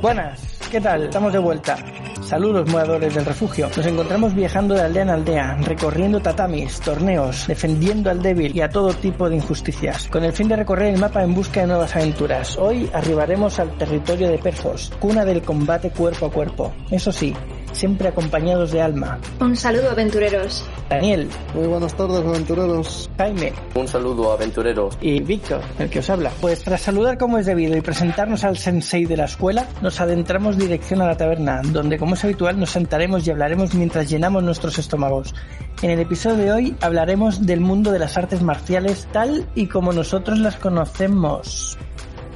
Buenas, ¿qué tal? Estamos de vuelta. Saludos, moradores del refugio. Nos encontramos viajando de aldea en aldea, recorriendo tatamis, torneos, defendiendo al débil y a todo tipo de injusticias, con el fin de recorrer el mapa en busca de nuevas aventuras. Hoy arribaremos al territorio de Perfos, cuna del combate cuerpo a cuerpo. Eso sí, siempre acompañados de Alma. Un saludo, aventureros. Daniel. Muy buenas tardes, aventureros. Jaime. Un saludo, aventureros. Y Víctor, el que os habla. Pues tras saludar como es debido y presentarnos al sensei de la escuela, nos adentramos dirección a la taberna, donde como es habitual nos sentaremos y hablaremos mientras llenamos nuestros estómagos. En el episodio de hoy hablaremos del mundo de las artes marciales tal y como nosotros las conocemos.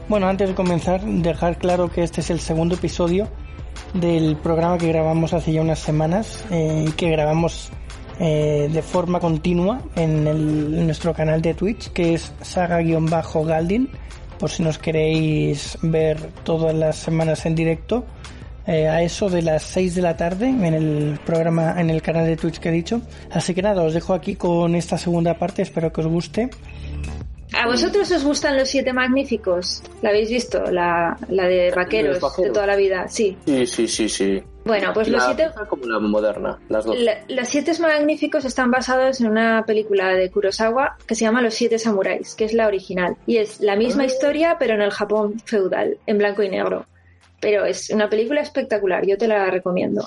Bueno, antes de comenzar, dejar claro que este es el segundo episodio del programa que grabamos hace ya unas semanas, eh, que grabamos eh, de forma continua en, nuestro canal de Twitch, que es saga-galdin, por si nos queréis ver todas las semanas en directo. Eh, a eso de las 6 de la tarde en el programa, en el canal de Twitch que he dicho. Así que nada, os dejo aquí con esta segunda parte, espero que os guste. ¿A vosotros os gustan los siete magníficos? ¿La habéis visto? La, la de vaqueros, de toda la vida, sí. Sí, sí, sí, sí. Bueno, pues la los siete... como la moderna, las dos. La, los siete magníficos están basados en una película de Kurosawa que se llama Los siete samuráis, que es la original. Y es la misma Ah. historia, pero en el Japón feudal, en blanco y negro. Pero es una película espectacular, yo te la recomiendo.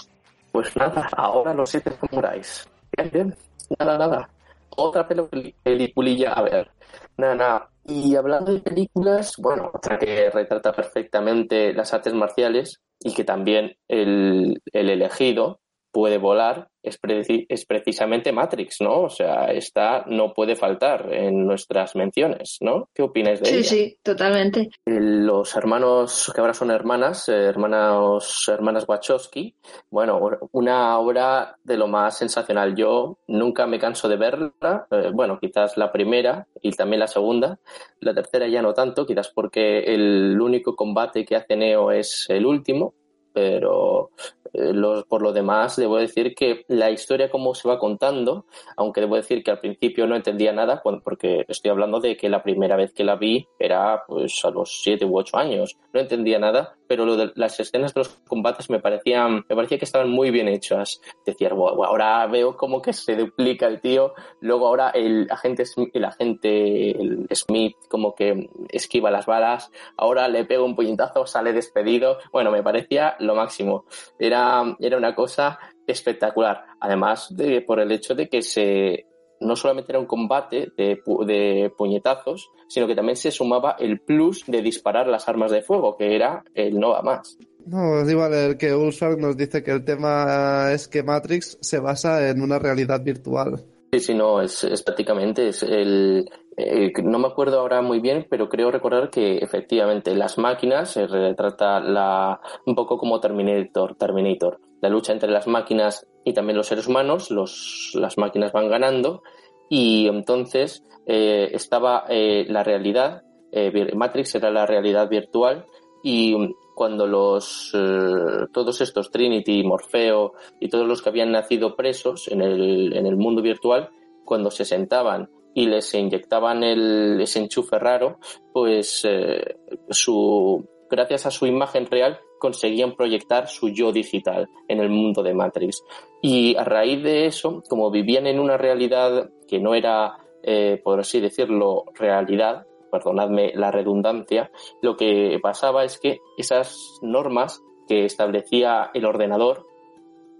Pues nada, ahora los siete samuráis. Bien, bien. Nada, nada. Otra peli- peliculilla, a ver. Nada. Y hablando de películas, bueno, otra que retrata perfectamente las artes marciales y que también el, el elegido puede volar es, preci- es precisamente Matrix, ¿no? O sea, esta no puede faltar en nuestras menciones, ¿no? ¿Qué opináis de Sí, ella? sí, totalmente. los hermanos que ahora son hermanas, eh, hermanos, hermanas Wachowski, bueno, una obra de lo más sensacional. Yo nunca me canso de verla, eh, bueno, quizás la primera y también la segunda, la tercera ya no tanto, quizás porque el único combate que hace Neo es el último, pero eh, los- por lo demás debo decir que la historia como se va contando, aunque debo decir que al principio no entendía nada, porque estoy hablando de que la primera vez que la vi era pues a los siete u ocho años, no entendía nada, pero lo de las escenas de los combates me parecían, me parecía que estaban muy bien hechas. Decía, "Buah, buah, ahora veo como que se duplica el tío, luego ahora el agente, el agente el Smith como que esquiva las balas, ahora le pego un puñetazo, sale despedido. Bueno, me parecía lo máximo. Era, era una cosa espectacular. Además de por el hecho de que se no solamente era un combate de, pu- de puñetazos, sino que también se sumaba el plus de disparar las armas de fuego, que era el no va más. No, os iba a leer que Ulfar nos dice que el tema es que Matrix se basa en una realidad virtual. Sí, sí, no, es, es prácticamente es el, eh, no me acuerdo ahora muy bien, pero creo recordar que efectivamente las máquinas se retrata la, un poco como Terminator, Terminator, la lucha entre las máquinas y también los seres humanos, los, las máquinas van ganando y entonces eh, estaba eh, la realidad, eh, Matrix era la realidad virtual y mm, cuando los eh, todos estos Trinity, Morfeo y todos los que habían nacido presos en el, en el mundo virtual, cuando se sentaban y les inyectaban el, ese enchufe raro, pues eh, su, gracias a su imagen real conseguían proyectar su yo digital en el mundo de Matrix. Y a raíz de eso, como vivían en una realidad que no era, eh, por así decirlo, realidad, perdonadme la redundancia, lo que pasaba es que esas normas que establecía el ordenador,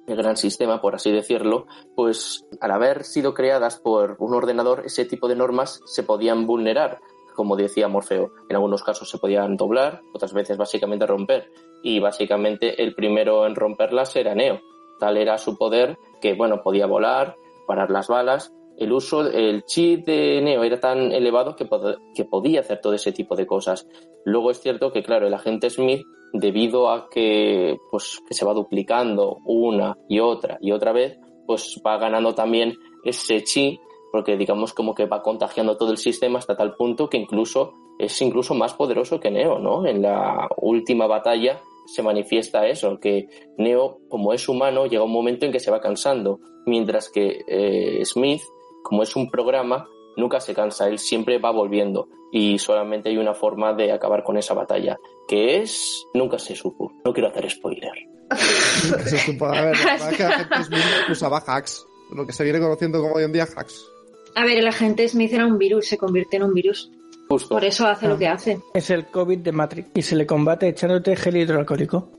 el gran sistema, por así decirlo, pues al haber sido creadas por un ordenador, ese tipo de normas se podían vulnerar, como decía Morfeo. En algunos casos se podían doblar, otras veces básicamente romper. Y básicamente el primero en romperlas era Neo. Tal era su poder que, bueno, podía volar, parar las balas. El uso, el chi de Neo era tan elevado que, que podía hacer todo ese tipo de cosas. Luego es cierto que, claro, el agente Smith, debido a que, pues, que se va duplicando una y otra y otra vez, pues va ganando también ese chi, porque digamos como que va contagiando todo el sistema hasta tal punto que incluso es incluso más poderoso que Neo, ¿no? En la última batalla se manifiesta eso, que Neo, como es humano, llega un momento en que se va cansando, mientras que eh, Smith, como es un programa, nunca se cansa, él siempre va volviendo y solamente hay una forma de acabar con esa batalla, que es, nunca se supo, no quiero hacer spoiler. se supo, a ver, la que agente Smith usaba hacks, lo que se viene conociendo como hoy en día hacks. A ver, el agente Smith era un virus, se convierte en un virus. Por eso hace lo que hace. Es el COVID de Matrix y se le combate echándote gel hidroalcohólico.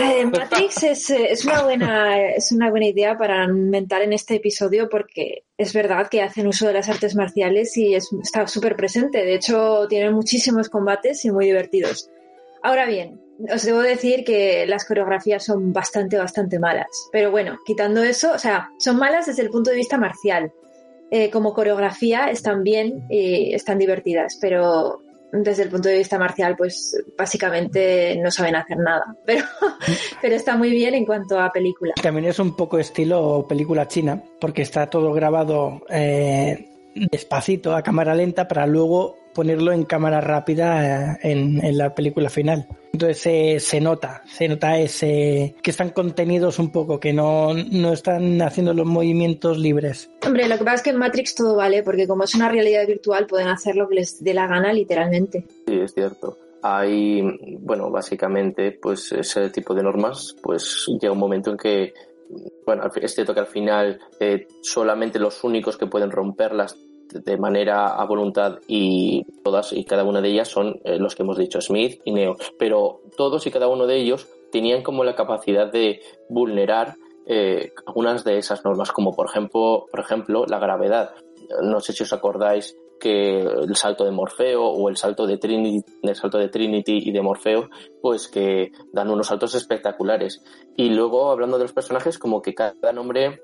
Eh, Matrix es, es, una buena, es una buena idea para inventar en este episodio porque es verdad que hacen uso de las artes marciales y está súper presente. De hecho, tienen muchísimos combates y muy divertidos. Ahora bien, os debo decir que las coreografías son bastante, bastante malas. Pero bueno, quitando eso, o sea, son malas desde el punto de vista marcial. Eh, como coreografía están bien y están divertidas, pero desde el punto de vista marcial, pues básicamente no saben hacer nada. Pero, pero está muy bien en cuanto a película. También es un poco estilo película china, porque está todo grabado eh, despacito, a cámara lenta, para luego ponerlo en cámara rápida eh, en, la película final. Entonces se nota, se nota ese que están contenidos un poco, que no, no están haciendo los movimientos libres. Hombre, lo que pasa es que en Matrix todo vale, porque como es una realidad virtual pueden hacer lo que les dé la gana literalmente. Sí, es cierto. Hay, bueno, básicamente, pues ese tipo de normas, pues llega un momento en que bueno, es cierto que al final eh, solamente los únicos que pueden romperlas de manera a voluntad y todas y cada una de ellas son eh, los que hemos dicho, Smith y Neo. Pero todos y cada uno de ellos tenían como la capacidad de vulnerar eh, algunas de esas normas, como por ejemplo, por ejemplo la gravedad. No sé si os acordáis que el salto de Morfeo o el salto de Trinity, el salto de Trinity y de Morfeo, pues que dan unos saltos espectaculares. Y luego, hablando de los personajes, como que cada nombre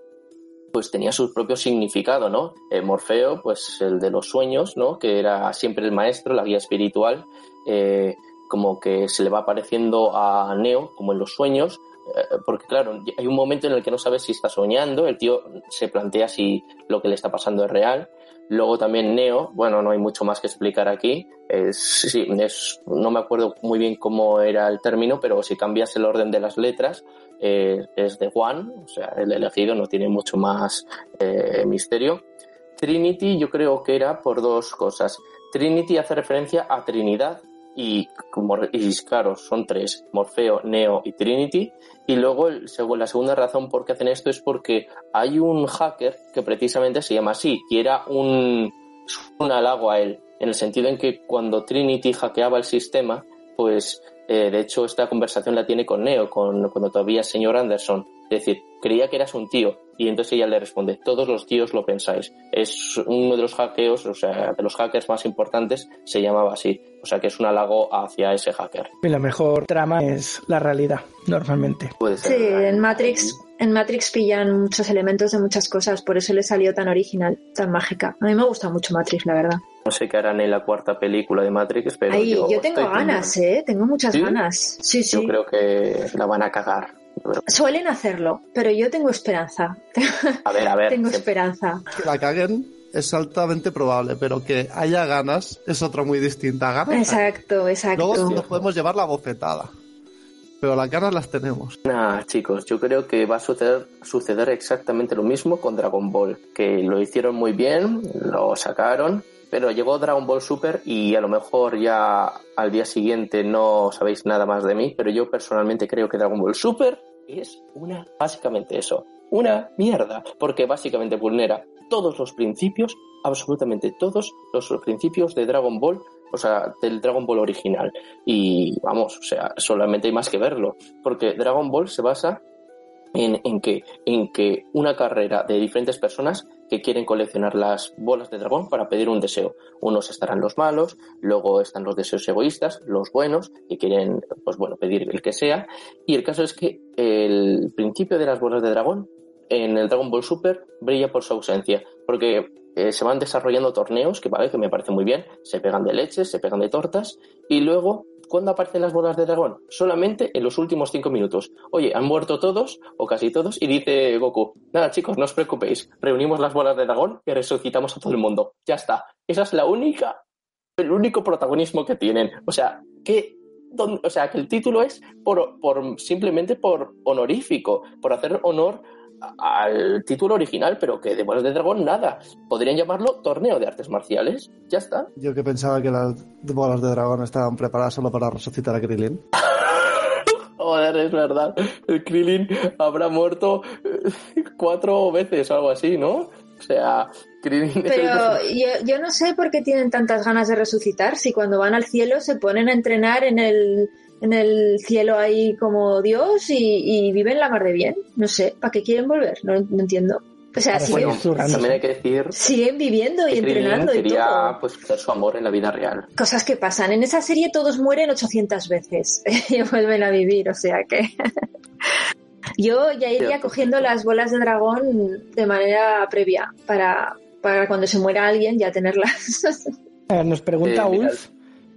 pues tenía su propio significado, ¿no? Eh, Morfeo, pues el de los sueños, ¿no? Que era siempre el maestro, la guía espiritual, eh, como que se le va apareciendo a Neo, como en los sueños, eh, porque claro, hay un momento en el que no sabes si está soñando, el tío se plantea si lo que le está pasando es real, Luego también Neo, bueno, no hay mucho más que explicar aquí. Es, sí, es, no me acuerdo muy bien cómo era el término, pero si cambias el orden de las letras, eh, es de Juan, o sea, el elegido no tiene mucho más eh, misterio. Trinity yo creo que era por dos cosas. Trinity hace referencia a Trinidad, y, y claro, son tres, Morfeo, Neo y Trinity. Y luego la segunda razón por qué hacen esto es porque hay un hacker que precisamente se llama así, y era un, un halago a él, en el sentido en que cuando Trinity hackeaba el sistema, pues eh, de hecho esta conversación la tiene con Neo, con, cuando todavía es señor Anderson. Es decir, creía que eras un tío y entonces ella le responde, todos los tíos lo pensáis. Es uno de los hackeos, o sea, de los hackers más importantes, se llamaba así. O sea, que es un halago hacia ese hacker. Y la mejor trama es la realidad, normalmente. Puede ser. Sí, en Matrix, en Matrix pillan muchos elementos de muchas cosas, por eso le salió tan original, tan mágica. A mí me gusta mucho Matrix, la verdad. No sé qué harán en la cuarta película de Matrix, pero yo, yo tengo ganas, ¿eh? Tengo muchas ganas. Sí, sí. Yo creo que la van a cagar. Suelen hacerlo, pero yo tengo esperanza. A ver, a ver. tengo esperanza. Que la caguen es altamente probable, pero que haya ganas es otra muy distinta. Ganas. Exacto, exacto. Luego nos podemos llevar la bofetada. Pero las ganas las tenemos. Nah, chicos, yo creo que va a suceder, suceder exactamente lo mismo con Dragon Ball, que lo hicieron muy bien, lo sacaron, pero llegó Dragon Ball Super y a lo mejor ya al día siguiente no sabéis nada más de mí, pero yo personalmente creo que Dragon Ball Super es una, básicamente eso, una mierda, porque básicamente vulnera todos los principios, absolutamente todos los principios de Dragon Ball, o sea, del Dragon Ball original. Y vamos, o sea, solamente hay más que verlo, porque Dragon Ball se basa en, en, que, en que una carrera de diferentes personas que quieren coleccionar las bolas de dragón para pedir un deseo. Unos estarán los malos, luego están los deseos egoístas, los buenos, que quieren, pues bueno, pedir el que sea. Y el caso es que el principio de las bolas de dragón en el Dragon Ball Super brilla por su ausencia, porque eh, se van desarrollando torneos, que vale, que me parece muy bien, se pegan de leches, se pegan de tortas, y luego ¿Cuándo aparecen las bolas de dragón? Solamente en los últimos cinco minutos. Oye, han muerto todos, o casi todos, y dice Goku, nada chicos, no os preocupéis, reunimos las bolas de dragón y resucitamos a todo el mundo. Ya está. Esa es la única, el único protagonismo que tienen. O sea, que, o sea, que el título es por, por, simplemente por honorífico, por hacer honor al título original, pero que de bolas de dragón nada. Podrían llamarlo torneo de artes marciales. Ya está. Yo que pensaba que las bolas de dragón estaban preparadas solo para resucitar a Krillin. Joder, es verdad. El Krillin habrá muerto eh, cuatro veces o algo así, ¿no? O sea, Krillin... es el Pero yo, yo no sé por qué tienen tantas ganas de resucitar si cuando van al cielo se ponen a entrenar en el, en el cielo ahí como Dios y, y viven la mar de bien. No sé, ¿para qué quieren volver? No, no entiendo. O sea, siguen, Bueno, zurrándose. también hay que decir siguen viviendo y entrenando y quería todo. pues hacer su amor en la vida real. Cosas que pasan. En esa serie todos mueren 800 veces y vuelven a vivir, o sea que... Yo ya iría cogiendo las bolas de dragón de manera previa para, para cuando se muera alguien ya tenerlas. Nos pregunta Eh. Ulf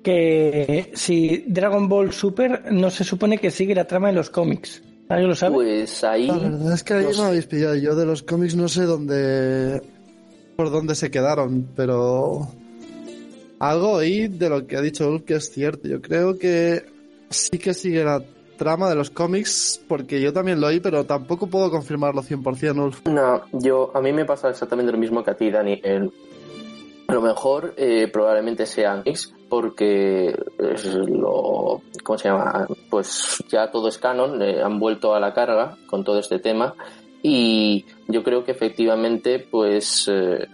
que si Dragon Ball Super no se supone que sigue la trama de los cómics. ¿Alguien lo sabe? Pues ahí... La verdad es que ahí no me habéis pillado. Yo de los cómics no sé dónde. por dónde se quedaron, pero. Algo ahí de lo que ha dicho Ulf que es cierto. Yo creo que sí que sigue la trama de los cómics, porque yo también lo oí, pero tampoco puedo confirmarlo 100%, Ulf. No, yo a mí me pasa exactamente lo mismo que a ti, Dani. El- a lo mejor eh, probablemente sean X porque es lo ¿cómo se llama? Pues ya todo es canon, han vuelto a la carga con todo este tema y yo creo que efectivamente pues eh,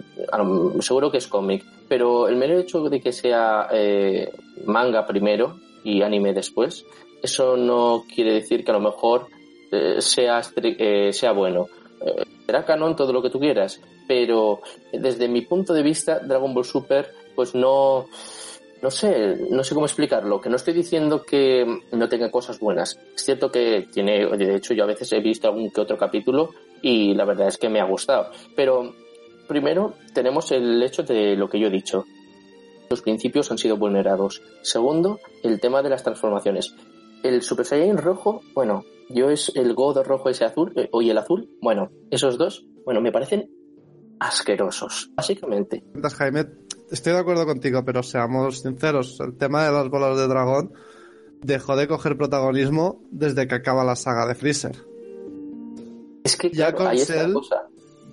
seguro que es cómic, pero el mero hecho de que sea eh, manga primero y anime después, eso no quiere decir que a lo mejor eh, sea, sea bueno. Será canon todo lo que tú quieras, pero desde mi punto de vista, Dragon Ball Super, pues no, no sé, no sé cómo explicarlo, que no estoy diciendo que no tenga cosas buenas. Es cierto que tiene, de hecho yo a veces he visto algún que otro capítulo y la verdad es que me ha gustado. Pero primero tenemos el hecho de lo que yo he dicho. Los principios han sido vulnerados. Segundo, el tema de las transformaciones. El Super Saiyan rojo, bueno, yo es el God rojo ese azul, eh, o y el azul, bueno, esos dos, bueno, me parecen asquerosos, básicamente. Jaime, estoy de acuerdo contigo, pero seamos sinceros, el tema de las bolas de dragón dejó de coger protagonismo desde que acaba la saga de Freezer. Es que Ya con Cell- cosa.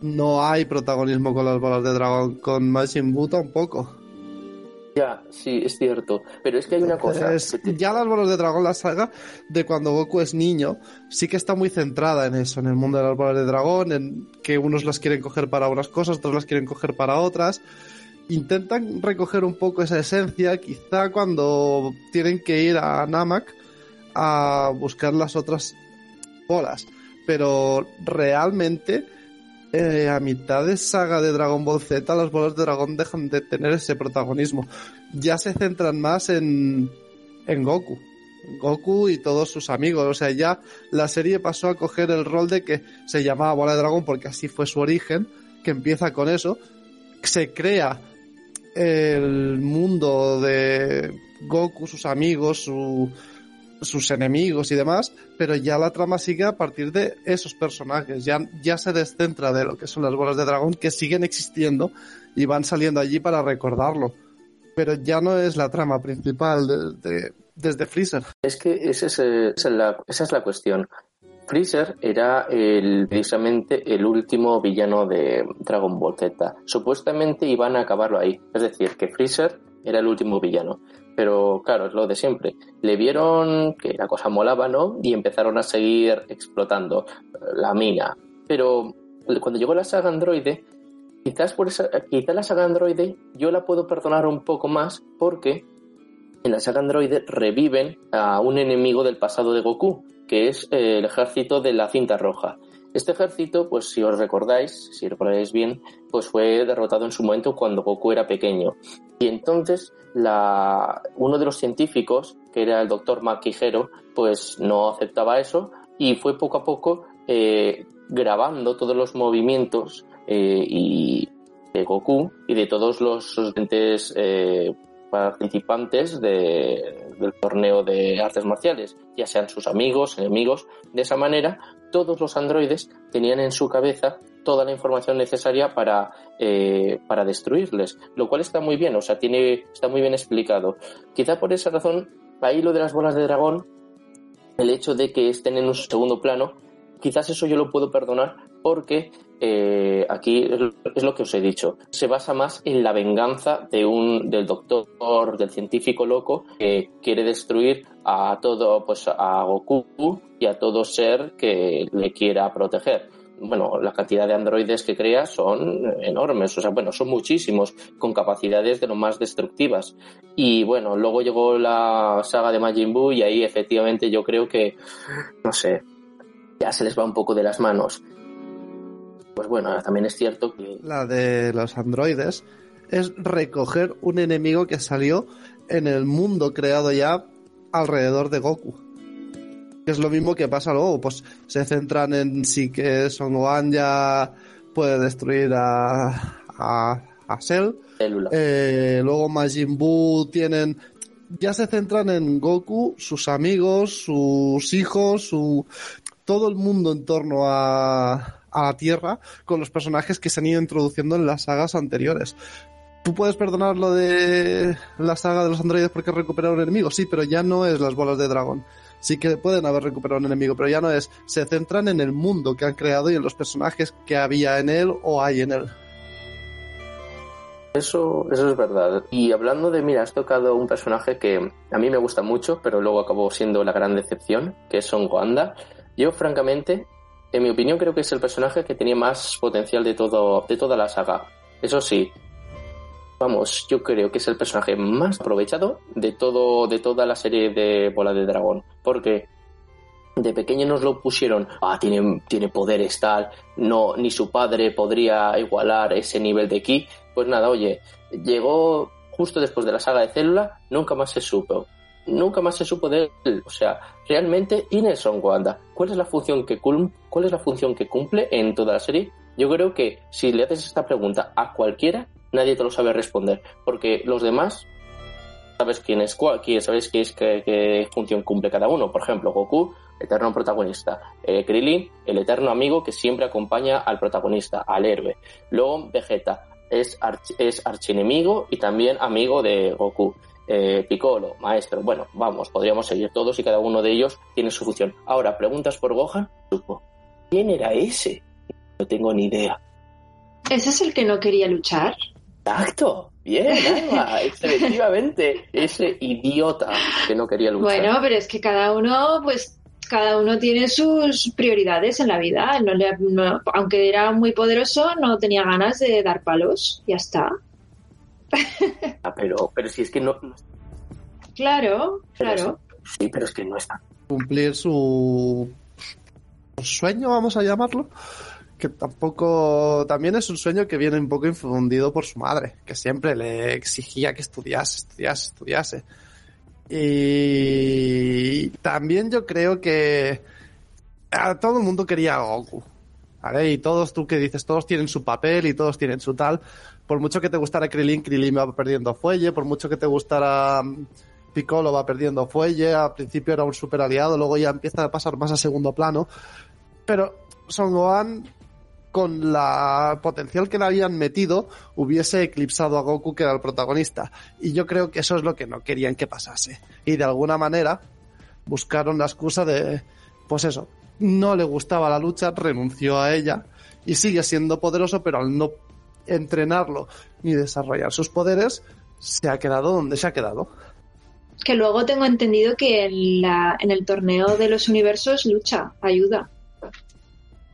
No hay protagonismo con las bolas de dragón, con Majin Buu tampoco. Ya, sí, es cierto. Pero es que hay una cosa. Es- que te- ya las bolas de dragón, la saga de cuando Goku es niño, sí que está muy centrada en eso, en el mundo de las bolas de dragón, en que unos las quieren coger para unas cosas, otros las quieren coger para otras. Intentan recoger un poco esa esencia, quizá cuando tienen que ir a Namak a buscar las otras bolas. Pero realmente, eh, a mitad de saga de Dragon Ball Z, las bolas de dragón dejan de tener ese protagonismo. Ya se centran más en, en Goku. Goku y todos sus amigos. O sea, ya la serie pasó a coger el rol de que se llamaba Bola de Dragón porque así fue su origen, que empieza con eso. Se crea el mundo de Goku, sus amigos, su- sus enemigos y demás, pero ya la trama sigue a partir de esos personajes. Ya, ya se descentra de lo que son las bolas de dragón que siguen existiendo y van saliendo allí para recordarlo. Pero ya no es la trama principal de- de- desde Freezer. Es que esa es la, esa es la cuestión. Freezer era el, precisamente el último villano de Dragon Ball Z. Supuestamente iban a acabarlo ahí. Es decir, que Freezer era el último villano. Pero claro, es lo de siempre. Le vieron que la cosa molaba, ¿no? Y empezaron a seguir explotando eh, la mina. Pero cuando llegó la saga androide, quizás por esa, quizás la saga androide yo la puedo perdonar un poco más porque en la saga androide reviven a un enemigo del pasado de Goku, que es eh, el ejército de la cinta roja. Este ejército, pues si os recordáis, si recordáis bien, pues fue derrotado en su momento cuando Goku era pequeño. Y entonces uno de los científicos, que era el doctor Maquijero, pues no aceptaba eso y fue poco a poco eh, grabando todos los movimientos eh, y de Goku y de todos los entes eh, participantes de- del torneo de artes marciales, ya sean sus amigos, enemigos. De esa manera, todos los androides tenían en su cabeza toda la información necesaria para, eh, para destruirles, lo cual está muy bien, o sea, tiene, está muy bien explicado. Quizá por esa razón, ahí lo de las bolas de dragón, el hecho de que estén en un segundo plano, quizás eso yo lo puedo perdonar porque eh, aquí es lo que os he dicho, se basa más en la venganza de un, del doctor, del científico loco que quiere destruir a todo, pues a Goku y a todo ser que le quiera proteger bueno, la cantidad de androides que crea son enormes, o sea, bueno, son muchísimos, con capacidades de lo más destructivas. Y bueno, luego llegó la saga de Majin Buu y ahí efectivamente yo creo que, no sé, ya se les va un poco de las manos. Pues bueno, también es cierto que... La de los androides es recoger un enemigo que salió en el mundo creado ya alrededor de Goku. Es lo mismo que pasa luego, pues se centran en si que Son Gohan ya puede destruir a, a, a Cell. Eh, luego Majin Buu tienen ya se centran en Goku, sus amigos, sus hijos, su todo el mundo en torno a, a la Tierra con los personajes que se han ido introduciendo en las sagas anteriores. Tú puedes perdonar lo de la saga de los androides porque recuperaron un enemigo, sí, pero ya no es las bolas de dragón sí que pueden haber recuperado un enemigo, pero ya no es, se centran en el mundo que han creado y en los personajes que había en él o hay en él. Eso, eso es verdad. Y hablando de, mira, has tocado un personaje que a mí me gusta mucho, pero luego acabó siendo la gran decepción, que es Son Goanda. Yo, francamente, en mi opinión, creo que es el personaje que tenía más potencial de todo, de toda la saga. Eso sí, vamos, yo creo que es el personaje más aprovechado de todo, de toda la serie de Bola de Dragón. Porque de pequeño nos lo pusieron, ah, tiene, tiene poderes tal, no, ni su padre podría igualar ese nivel de ki. Pues nada, oye, llegó justo después de la saga de Célula, nunca más se supo. Nunca más se supo de él. O sea, realmente, ¿quién Son Wanda? ¿Cuál es la función que cuál es la función que cumple en toda la serie? Yo creo que si le haces esta pregunta a cualquiera, nadie te lo sabe responder, porque los demás sabes quién es cuál, sabes qué es qué, función cumple cada uno. Por ejemplo, Goku, eterno protagonista. Eh, Krillin, el eterno amigo que siempre acompaña al protagonista, al héroe. Luego Vegeta, es, es archienemigo y también amigo de Goku. Eh, Piccolo, maestro. Bueno, vamos, podríamos seguir todos y cada uno de ellos tiene su función. Ahora, preguntas por Gohan. ¿Quién era ese? No tengo ni idea. ¿Ese es el que no quería luchar? Exacto, bien, efectivamente, ese idiota que no quería luchar. Bueno, pero es que cada uno, pues, cada uno tiene sus prioridades en la vida. aunque era muy poderoso, no tenía ganas de dar palos, ya está. Ah, pero, pero si es que no. Claro, claro. sí, pero es que no está. Cumplir su sueño, vamos a llamarlo que tampoco también es un sueño que viene un poco infundido por su madre, que siempre le exigía que estudiase, estudiase, estudiase. Y también yo creo que a todo el mundo quería a Goku. ¿vale? Y todos, tú que dices, todos tienen su papel y todos tienen su tal. Por mucho que te gustara Krillin, Krillin va perdiendo fuelle. Por mucho que te gustara mm, Piccolo va perdiendo fuelle. Al principio era un super aliado, luego ya empieza a pasar más a segundo plano. Pero Son Gohan con la potencial que le habían metido, hubiese eclipsado a Goku, que era el protagonista. Y yo creo que eso es lo que no querían que pasase. Y de alguna manera buscaron la excusa de, pues eso, no le gustaba la lucha, renunció a ella y sigue siendo poderoso, pero al no entrenarlo ni desarrollar sus poderes, se ha quedado donde se ha quedado. Que luego tengo entendido que en, la, en el torneo de los universos lucha, ayuda.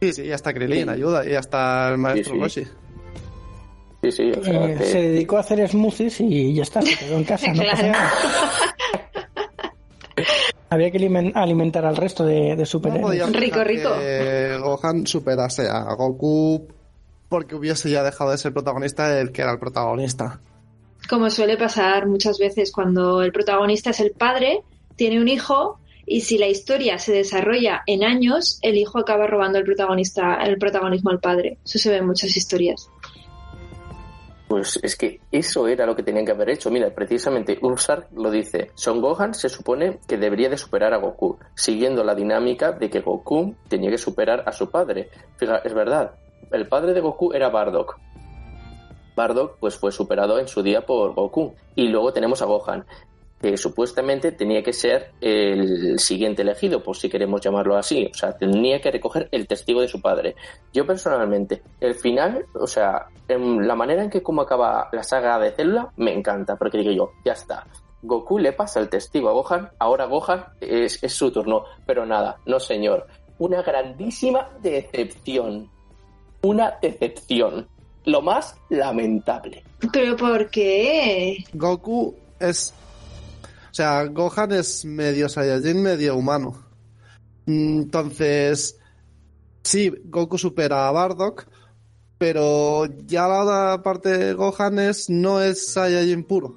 Sí, sí, ya está Krillin, ayuda, y ya está el maestro sí, sí. Sí, sí, eh, Se dedicó a hacer smoothies y ya está, se quedó en casa, no. Había que alimentar al resto de, de superhéroes. rico, rico. Que Gohan superase a Goku porque hubiese ya dejado de ser protagonista del que era el protagonista. Como suele pasar muchas veces cuando el protagonista es el padre, tiene un hijo y si la historia se desarrolla en años, el hijo acaba robando el protagonista, el protagonismo al padre. Eso se ve en muchas historias. Pues es que eso era lo que tenían que haber hecho. Mira, precisamente Ursar lo dice. Son Gohan se supone que debería de superar a Goku, siguiendo la dinámica de que Goku tenía que superar a su padre. Fíjate, es verdad. El padre de Goku era Bardock. Bardock pues fue superado en su día por Goku. Y luego tenemos a Gohan. que supuestamente tenía que ser el siguiente elegido, por si queremos llamarlo así. O sea, tenía que recoger el testigo de su padre. Yo personalmente, el final, o sea, en la manera en que como acaba la saga de Zelda, me encanta, porque digo yo, ya está. Goku le pasa el testigo a Gohan, ahora Gohan es, es su turno, pero nada, no señor. Una grandísima decepción. Una decepción. Lo más lamentable. ¿Pero por qué? Goku es. O sea, Gohan es medio Saiyajin, medio humano. Entonces. Sí, Goku supera a Bardock. Pero ya la otra parte de Gohan es, no es Saiyajin puro.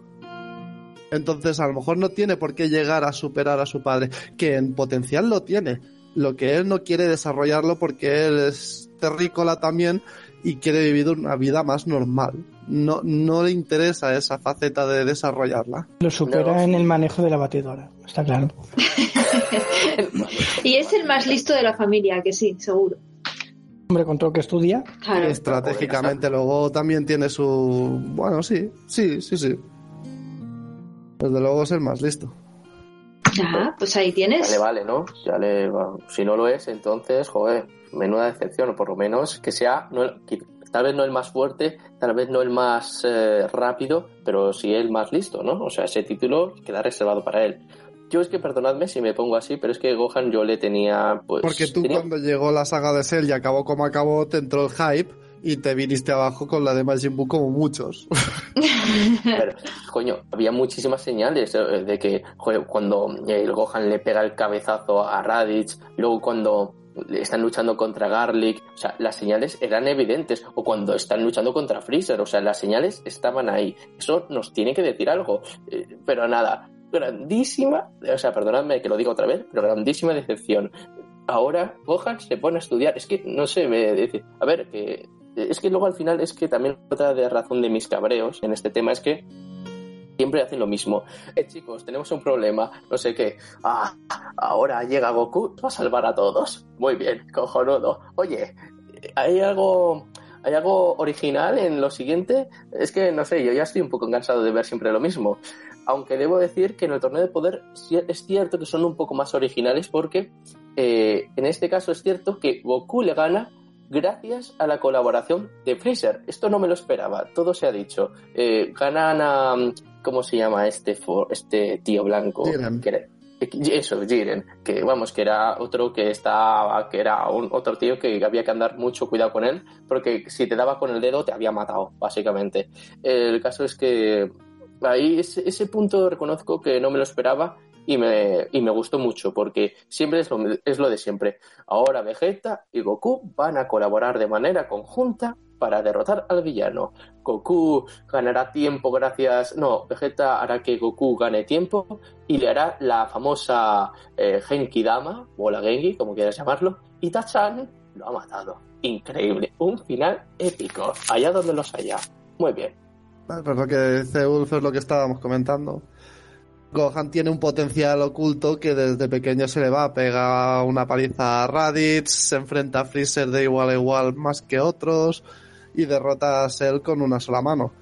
Entonces, a lo mejor no tiene por qué llegar a superar a su padre. Que en potencial lo tiene. Lo que él no quiere desarrollarlo porque él es terrícola también y quiere vivir una vida más normal. No, no le interesa esa faceta de desarrollarla. Lo supera No. en el manejo de la batidora, está claro. Y es el más listo de la familia, que sí, seguro. Hombre, con todo lo que estudia, Claro. Estratégicamente luego también tiene su... Bueno, sí, sí, sí, sí. Desde luego es el más listo. Ya, pues ahí Ya tienes. le vale, ¿no? Ya le va. Si no lo es, entonces, joder, menuda decepción, o por lo menos que sea, no que- tal vez no el más fuerte, tal vez no el más eh, rápido, pero sí el más listo, ¿no? O sea, ese título queda reservado para él. Yo es que perdonadme si me pongo así, pero es que Gohan yo le tenía, pues... Porque tú tenía- cuando llegó la saga de Cell y acabó como acabó, te entró el hype y te viniste abajo con la de Majin Buu como muchos. Pero, coño, había muchísimas señales eh, de que cuando el Gohan le pega el cabezazo a Raditz, luego cuando están luchando contra Garlic, o sea, las señales eran evidentes, o cuando están luchando contra Freezer, o sea, las señales estaban ahí. Eso nos tiene que decir algo. Eh, pero nada, grandísima, o sea, perdonadme que lo diga otra vez, pero grandísima decepción. Ahora Gohan se pone a estudiar, es que no sé, me dice, a ver, que es que luego al final es que también otra de razón de mis cabreos en este tema es que siempre hacen lo mismo. Eh, chicos, tenemos un problema, no sé qué. Ah, ahora llega Goku, va a salvar a todos. Muy bien, cojonudo. Oye, ¿hay algo, ¿hay algo original en lo siguiente? Es que, no sé, yo ya estoy un poco cansado de ver siempre lo mismo. Aunque debo decir que en el torneo de poder es cierto que son un poco más originales porque eh, en este caso es cierto que Goku le gana gracias a la colaboración de Freezer. Esto no me lo esperaba, todo se ha dicho. Eh, ganan a... ¿Cómo se llama este, fo- este tío blanco? Jiren. Que era- eso, Jiren, que vamos, que era otro que estaba, que era un, otro tío que había que andar mucho cuidado con él, porque si te daba con el dedo te había matado, básicamente. El caso es que ahí ese, ese punto reconozco que no me lo esperaba y me, y me gustó mucho, porque siempre es lo, es lo de siempre. Ahora Vegeta y Goku van a colaborar de manera conjunta para derrotar al villano. Goku ganará tiempo gracias... No, Vegeta hará que Goku gane tiempo y le hará la famosa eh, Genki Dama, o la Genki, como quieras llamarlo, y Tachan lo ha matado. Increíble, un final épico, allá donde los haya. Muy bien. Pues lo que dice Ulf es lo que estábamos comentando. Gohan tiene un potencial oculto que desde pequeño se le va, pega una paliza a Raditz, se enfrenta a Freezer de igual a igual más que otros y derrota a Cell con una sola mano.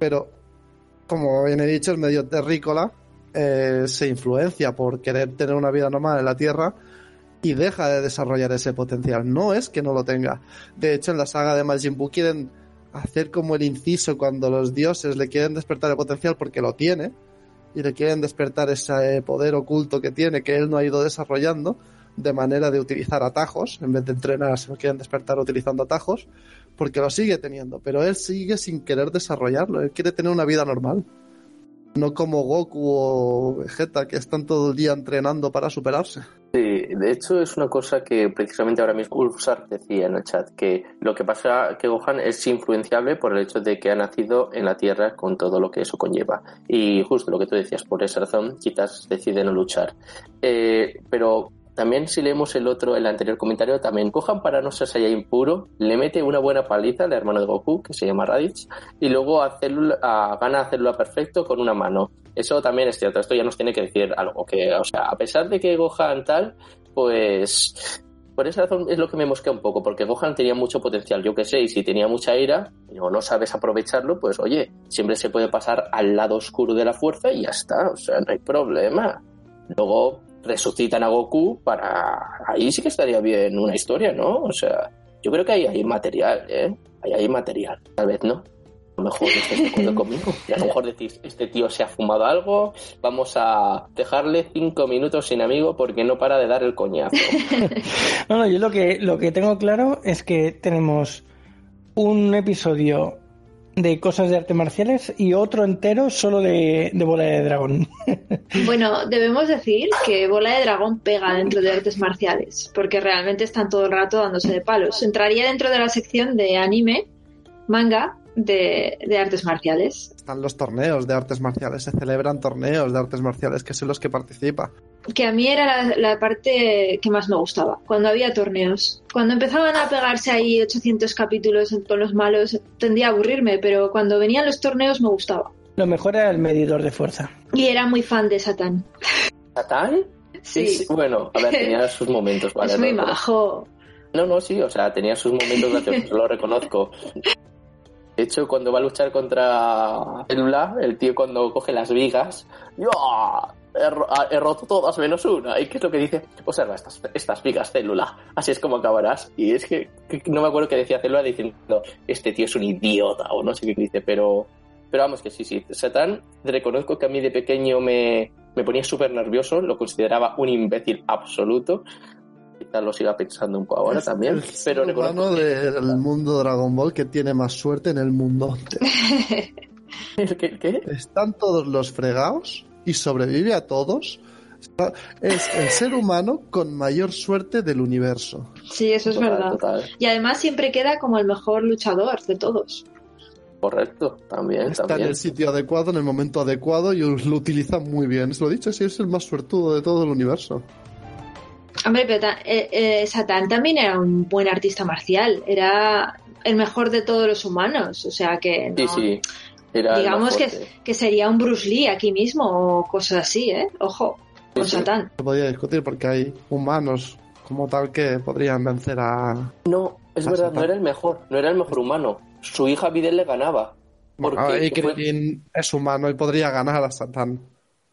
Pero, como bien he dicho, es medio terrícola, eh, se influencia por querer tener una vida normal en la Tierra y deja de desarrollar ese potencial. No es que no lo tenga. De hecho, en la saga de Majin Buu quieren hacer como el inciso cuando los dioses le quieren despertar el potencial porque lo tiene y le quieren despertar ese poder oculto que tiene que él no ha ido desarrollando de manera de utilizar atajos en vez de entrenar se lo quieren despertar utilizando atajos porque lo sigue teniendo pero él sigue sin querer desarrollarlo él quiere tener una vida normal no como Goku o Vegeta que están todo el día entrenando para superarse Sí, de hecho es una cosa que precisamente ahora mismo Ulfsar decía en el chat, que lo que pasa que Gohan es influenciable por el hecho de que ha nacido en la Tierra con todo lo que eso conlleva. Y justo lo que tú decías, por esa razón quizás decide no luchar. Eh, pero también si leemos el otro, el anterior comentario, también Gohan para no ser Saiyajin puro, le mete una buena paliza al hermano de Goku, que se llama Raditz, y luego a célula, a, gana a perfecto con una mano. Eso también es cierto, esto ya nos tiene que decir algo, que, o sea, a pesar de que Gohan tal, pues por esa razón es lo que me mosquea un poco, porque Gohan tenía mucho potencial, yo que sé, y si tenía mucha ira o no sabes aprovecharlo, pues oye, siempre se puede pasar al lado oscuro de la fuerza y ya está, o sea, no hay problema. Luego resucitan a Goku para... Ahí sí que estaría bien una historia, ¿no? O sea, yo creo que ahí hay material, ¿eh? Ahí hay material, tal vez no. A lo mejor estés de acuerdo conmigo. Y a lo mejor decís, este tío se ha fumado algo, vamos a dejarle cinco minutos sin amigo porque no para de dar el coñazo. no, no, yo lo que, lo que tengo claro es que tenemos un episodio de cosas de artes marciales y otro entero solo de, de, bola de dragón. Bueno, debemos decir que bola de dragón pega dentro de artes marciales, porque realmente están todo el rato dándose de palos. Entraría dentro de la sección de anime, manga de, de, artes marciales. Están los torneos de artes marciales, se celebran torneos de artes marciales, que son los que participa. Que a mí era la, la, parte que más me gustaba, cuando había torneos. Cuando empezaban a pegarse ahí 800 capítulos con los malos, tendía a aburrirme, pero cuando venían los torneos me gustaba. Lo mejor era el medidor de fuerza. Y era muy fan de Satán. ¿Satán? Sí. sí. Bueno, a ver, tenía sus momentos, ¿vale? Es muy no, majo. No, no, sí, o sea, tenía sus momentos graciosos, lo reconozco. De hecho, cuando va a luchar contra Célula, el tío cuando coge las vigas, ¡yo! He, roto todas menos una. ¿Y qué es lo que dice? Observa estas, estas vigas, Célula. Así es como acabarás. Y es que, que, no me acuerdo qué decía Célula diciendo, este tío es un idiota, o no sé qué dice, pero, pero vamos que sí, sí. Satán, reconozco que a mí de pequeño me, me ponía súper nervioso, lo consideraba un imbécil absoluto quizás lo siga pensando un poco ahora es también. El pero humano que... del mundo Dragon Ball que tiene más suerte en el mundo. ¿Qué, ¿Qué? Están todos los fregados y sobrevive a todos. Es el ser humano con mayor suerte del universo. Sí, eso es Total, verdad. total. Y además siempre queda como el mejor luchador de todos. Correcto, también. Está también. en el sitio adecuado, en el momento adecuado y lo utiliza muy bien. Lo dicho, sí, es el más suertudo de todo el universo. Hombre, pero ta- eh, eh, Satán también era un buen artista marcial. Era el mejor de todos los humanos. O sea que no, Sí, sí. Era digamos que, que sería un Bruce Lee aquí mismo o cosas así, ¿eh? Ojo, con Sí, sí. Satán. Se podía discutir porque hay humanos como tal que podrían vencer a. No, es Ah, verdad, Satán. no era el mejor, no era el mejor humano. Su hija Videl le ganaba. Porque Bueno, y fue- Krillin es humano y podría ganar a Satán.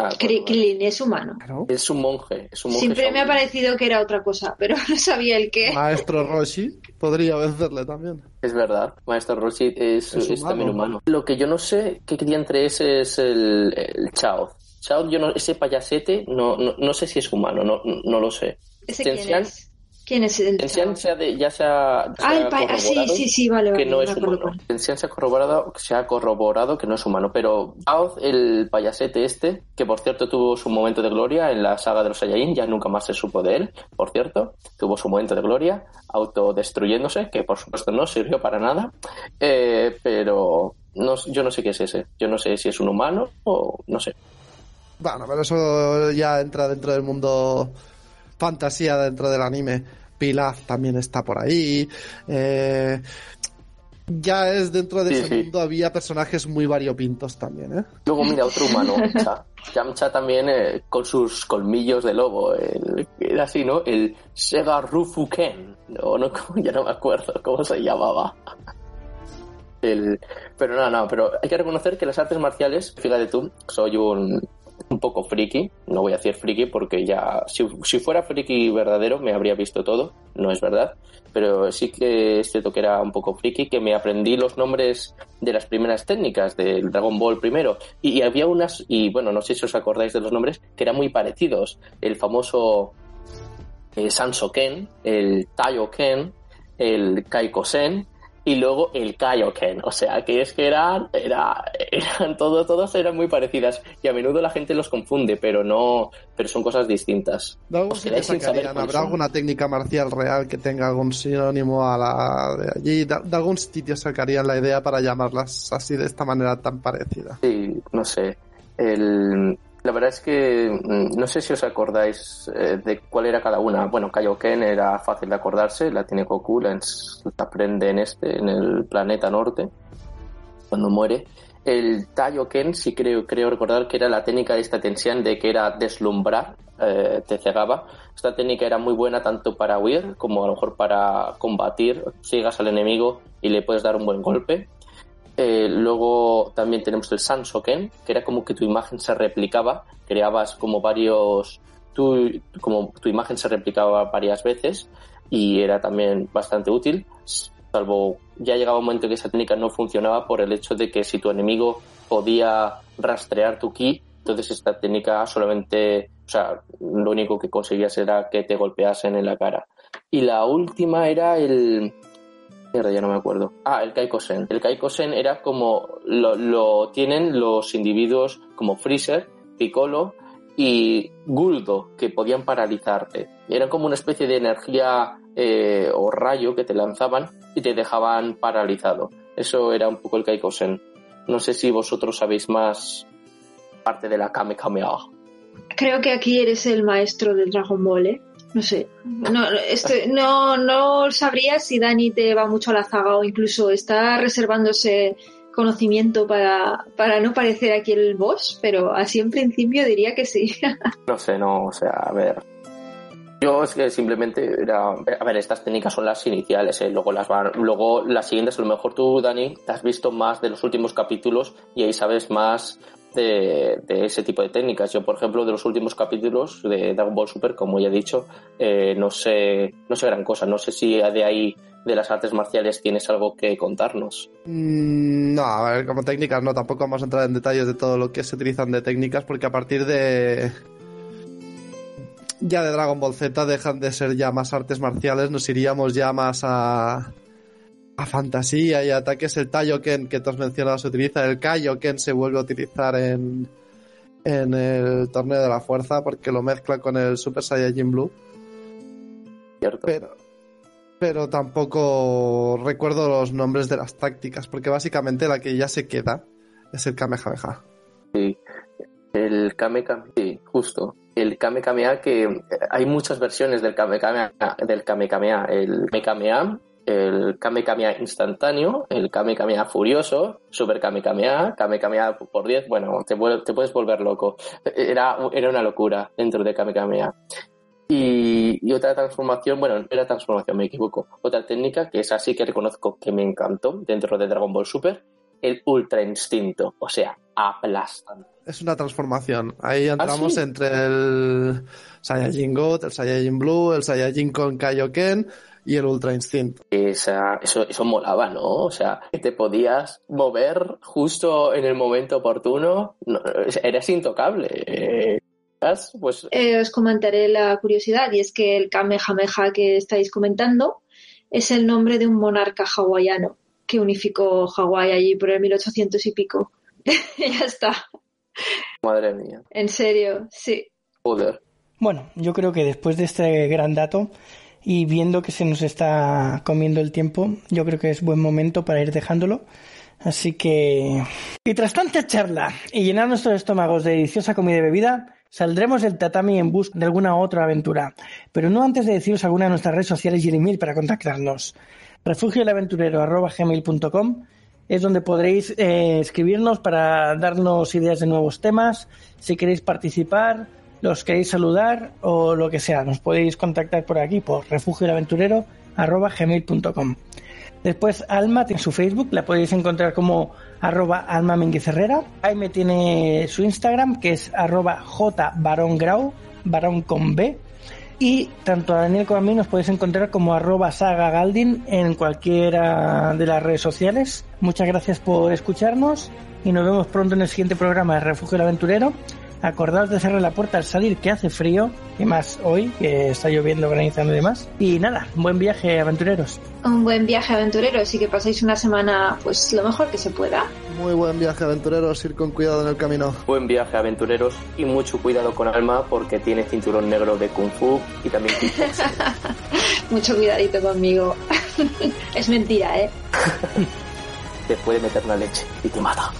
Ah, Krillin es humano. Claro. es un monje, es un monje. Siempre me ha parecido que era otra cosa, pero no sabía el qué. Maestro Roshi podría vencerle también. Es verdad, Maestro Roshi es, Es es humano. también humano. Lo que yo no sé qué entre ese es el, el Chao. Chao, yo no, ese payasete, no, no, no sé si es humano, no, no lo sé. ¿Ese quién es? ¿Quién es el de- ya se ha, se Ah, ha el pa- ah, sí, corroborado sí, sí, vale, vale. que no es humano. Tensian se ha corroborado, se ha corroborado que no es humano, pero Aoth, el payasete este, que por cierto tuvo su momento de gloria en la saga de los Saiyajin, ya nunca más se supo de él, por cierto, tuvo su momento de gloria, autodestruyéndose, que por supuesto no sirvió para nada, eh, pero no, yo no sé qué es ese, yo no sé si es un humano o no sé. Bueno, pero eso ya entra dentro del mundo fantasía dentro del anime. Pilaf también está por ahí. Eh, ya es dentro de Sí, ese sí. mundo había personajes muy variopintos también, ¿eh? Luego mira otro humano, Yamcha. Yamcha también eh, con sus colmillos de lobo. el- era así, ¿no? El Sega Rufuken. No, no, ya no me acuerdo cómo se llamaba. El, pero no, no, pero hay que reconocer que las artes marciales, fíjate tú, soy un, un poco friki, no voy a decir friki porque ya, si, si fuera friki verdadero me habría visto todo, no es verdad, pero sí que es cierto que era un poco friki, que me aprendí los nombres de las primeras técnicas del Dragon Ball primero, y, y había unas, y bueno, no sé si os acordáis de los nombres, que eran muy parecidos, el famoso eh, Sansoken, el Taioken, el Kaikosen, y luego el Kaioken. O sea, que es que eran, era, eran todo, todas eran muy parecidas. Y a menudo la gente los confunde, pero no, pero son cosas distintas. Os sin saber ¿Habrá son. alguna técnica marcial real que tenga algún sinónimo a la de allí? De, de algún sitio sacarían la idea para llamarlas así de esta manera tan parecida. Sí, no sé. El, la verdad es que mm, no sé si os acordáis eh, de cuál era cada una. Bueno, Kaioken era fácil de acordarse, la tiene Goku, la, aprende en este, en el planeta norte, cuando muere. El Taioken, sí creo, creo recordar que era la técnica de esta tensión de que era deslumbrar, eh, te cegaba. Esta técnica era muy buena tanto para huir como a lo mejor para combatir. Ciegas al enemigo y le puedes dar un buen golpe. Eh, luego también tenemos el Sansoken, que era como que tu imagen se replicaba, creabas como varios, tu, como tu imagen se replicaba varias veces y era también bastante útil, salvo ya llegaba un momento que esa técnica no funcionaba por el hecho de que si tu enemigo podía rastrear tu ki, entonces esta técnica solamente, o sea, lo único que conseguías era que te golpeasen en la cara. Y la última era el, ya no me acuerdo. Ah, el Kaikosen. El Kaikosen era como lo, lo, tienen los individuos como Freezer, Piccolo y Guldo, que podían paralizarte. Era como una especie de energía eh, o rayo que te lanzaban y te dejaban paralizado. Eso era un poco el Kaikosen. No sé si vosotros sabéis más parte de la Kame Kameha. Creo que aquí eres el maestro del Dragon Ball, ¿eh? No sé. No, no, no sabría si Dani te va mucho a la zaga o incluso está reservándose conocimiento para, para no parecer aquí el boss, pero así en principio diría que sí. no sé, no, o sea, a ver. Yo es que simplemente era. A ver, estas técnicas son las iniciales, ¿eh? luego las van, luego las siguientes, a lo mejor tú, Dani, has visto más de los últimos capítulos y ahí sabes más de, ese tipo de técnicas. Yo, por ejemplo, de los últimos capítulos de Dragon Ball Super, como ya he dicho, eh, no sé, no sé gran cosa. No sé si de ahí de las artes marciales tienes algo que contarnos. Mm, no, a ver, como técnicas no, tampoco vamos a entrar en detalles de todo lo que se utilizan de técnicas, porque a partir de ya de Dragon Ball Z dejan de ser ya más artes marciales, nos iríamos ya más a a fantasía y ataques el Taioken que tú has mencionado se utiliza, el Kaioken se vuelve a utilizar en en el torneo de la fuerza porque lo mezcla con el Super Saiyajin Blue. Cierto. Pero pero tampoco recuerdo los nombres de las tácticas, porque básicamente la que ya se queda es el Kamehameha. Sí, el Kamehameha, sí, justo. El Kamehameha que hay muchas versiones del Kamehameha, del Kamehameha, el Kamehameha, el Kamehameha instantáneo, el Kamehameha furioso, Super Kamehameha, Kamehameha por 10, bueno, te, te puedes volver loco. Era, era una locura dentro de Kamehameha. Y, otra transformación, bueno, era transformación, me equivoco. Otra técnica que es así que reconozco que me encantó dentro de Dragon Ball Super, el Ultra Instinto, o sea, aplastante. Es una transformación. Ahí ¿Ah, entramos entre el Saiyajin God, el Saiyajin Blue, el Saiyajin con Kaioken y el Ultra Instinto. Esa, eso, eso molaba, ¿no? O sea, que te podías mover justo en el momento oportuno. eres intocable. Pues... Eh, os comentaré la curiosidad y es que el Kamehameha que estáis comentando es el nombre de un monarca hawaiano que unificó Hawái allí por el 1800 y pico. ya está. Madre mía. En serio, sí. Joder. Bueno, yo creo que después de este gran dato y viendo que se nos está comiendo el tiempo, yo creo que es buen momento para ir dejándolo. Así que... Y tras tanta charla y llenar nuestros estómagos de deliciosa comida y bebida, Saldremos del tatami en busca de alguna otra aventura, pero no antes de deciros alguna de nuestras redes sociales y el email para contactarnos. refugioelaventurero.com es donde podréis eh, escribirnos para darnos ideas de nuevos temas, si queréis participar, los queréis saludar o lo que sea. Nos podéis contactar por aquí por refugioelaventurero.com. Después Alma tiene su Facebook, la podéis encontrar como arroba Alma Herrera. me tiene su Instagram que es arroba J Grau, varón con B. Y tanto a Daniel como a mí nos podéis encontrar como arroba saga Galdin en cualquiera de las redes sociales. Muchas gracias por escucharnos y nos vemos pronto en el siguiente programa de Refugio del Aventurero. Acordaos de cerrar la puerta al salir que hace frío, y más hoy, que está lloviendo, granizando y demás. Y nada, buen viaje, aventureros. Un buen viaje, aventureros, y que paséis una semana, pues lo mejor que se pueda. Muy buen viaje, aventureros, ir con cuidado en el camino. Buen viaje, aventureros, y mucho cuidado con Alma, porque tiene cinturón negro de Kung Fu y también Mucho cuidadito conmigo. es mentira, ¿eh? te puede meter la leche y te mata.